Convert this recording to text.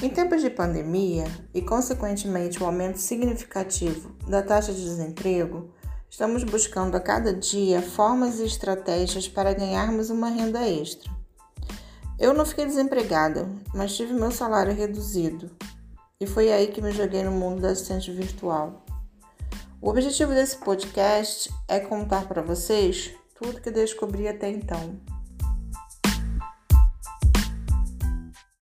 Em tempos de pandemia e, consequentemente, o um aumento significativo da taxa de desemprego, estamos buscando a cada dia formas e estratégias para ganharmos uma renda extra. Eu não fiquei desempregada, mas tive meu salário reduzido e foi aí que me joguei no mundo da assistente virtual. O objetivo desse podcast é contar para vocês tudo que descobri até então.